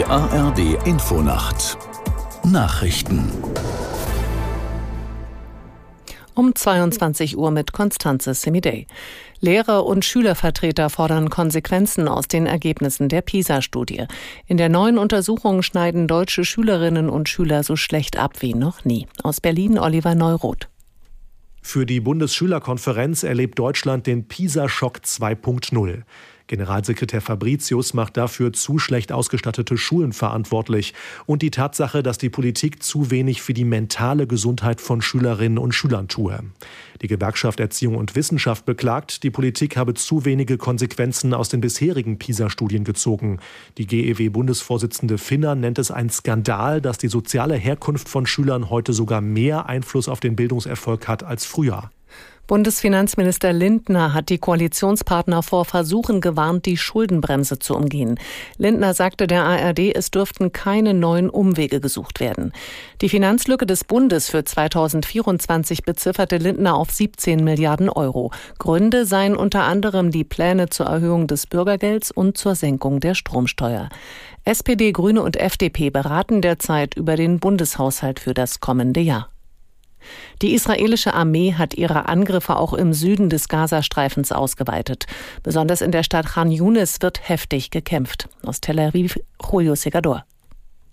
Die ARD Infonacht Nachrichten um 22 Uhr mit Konstanze Semidey. Lehrer und Schülervertreter fordern Konsequenzen aus den Ergebnissen der PISA-Studie. In der neuen Untersuchung schneiden deutsche Schülerinnen und Schüler so schlecht ab wie noch nie. Aus Berlin Oliver Neuroth. Für die Bundesschülerkonferenz erlebt Deutschland den PISA-Schock 2.0. Generalsekretär Fabricius macht dafür zu schlecht ausgestattete Schulen verantwortlich und die Tatsache, dass die Politik zu wenig für die mentale Gesundheit von Schülerinnen und Schülern tue. Die Gewerkschaft Erziehung und Wissenschaft beklagt, die Politik habe zu wenige Konsequenzen aus den bisherigen PISA-Studien gezogen. Die GEW-Bundesvorsitzende Finner nennt es ein Skandal, dass die soziale Herkunft von Schülern heute sogar mehr Einfluss auf den Bildungserfolg hat als früher. Bundesfinanzminister Lindner hat die Koalitionspartner vor Versuchen gewarnt, die Schuldenbremse zu umgehen. Lindner sagte der ARD, es dürften keine neuen Umwege gesucht werden. Die Finanzlücke des Bundes für 2024 bezifferte Lindner auf 17 Milliarden Euro. Gründe seien unter anderem die Pläne zur Erhöhung des Bürgergelds und zur Senkung der Stromsteuer. SPD, Grüne und FDP beraten derzeit über den Bundeshaushalt für das kommende Jahr. Die israelische Armee hat ihre Angriffe auch im Süden des Gazastreifens ausgeweitet. Besonders in der Stadt Khan Yunis wird heftig gekämpft. Aus Tel Aviv, Julio Segador.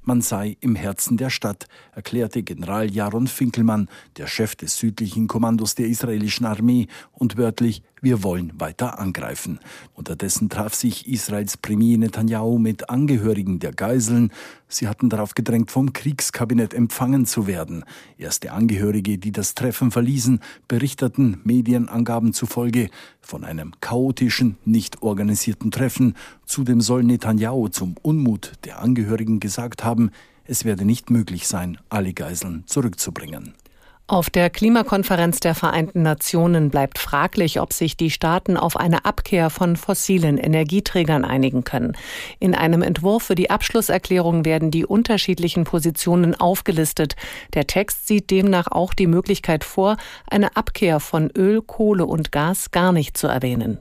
Man sei im Herzen der Stadt, erklärte General Jaron Finkelmann, der Chef des südlichen Kommandos der israelischen Armee, und wörtlich, wir wollen weiter angreifen. Unterdessen traf sich Israels Premier Netanyahu mit Angehörigen der Geiseln. Sie hatten darauf gedrängt, vom Kriegskabinett empfangen zu werden. Erste Angehörige, die das Treffen verließen, berichteten Medienangaben zufolge von einem chaotischen, nicht organisierten Treffen. Zudem soll Netanyahu zum Unmut der Angehörigen gesagt haben, es werde nicht möglich sein, alle Geiseln zurückzubringen. Auf der Klimakonferenz der Vereinten Nationen bleibt fraglich, ob sich die Staaten auf eine Abkehr von fossilen Energieträgern einigen können. In einem Entwurf für die Abschlusserklärung werden die unterschiedlichen Positionen aufgelistet. Der Text sieht demnach auch die Möglichkeit vor, eine Abkehr von Öl, Kohle und Gas gar nicht zu erwähnen.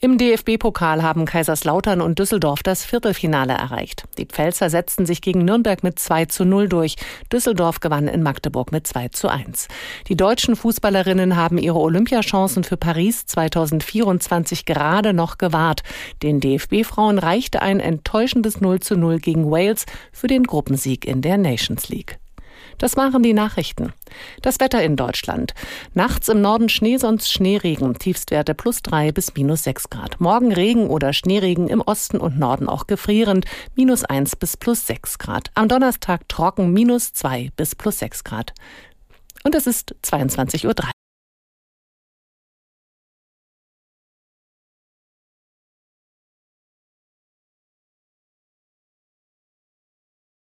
Im DFB-Pokal haben Kaiserslautern und Düsseldorf das Viertelfinale erreicht. Die Pfälzer setzten sich gegen Nürnberg mit 2 zu 0 durch. Düsseldorf gewann in Magdeburg mit 2 zu 1. Die deutschen Fußballerinnen haben ihre Olympiachancen für Paris 2024 gerade noch gewahrt. Den DFB-Frauen reichte ein enttäuschendes 0 zu 0 gegen Wales für den Gruppensieg in der Nations League. Das waren die Nachrichten. Das Wetter in Deutschland. Nachts im Norden Schnee, sonst Schneeregen. Tiefstwerte plus drei bis minus sechs Grad. Morgen Regen oder Schneeregen im Osten und Norden auch gefrierend. Minus eins bis plus sechs Grad. Am Donnerstag trocken minus zwei bis plus sechs Grad. Und es ist 22.03 Uhr.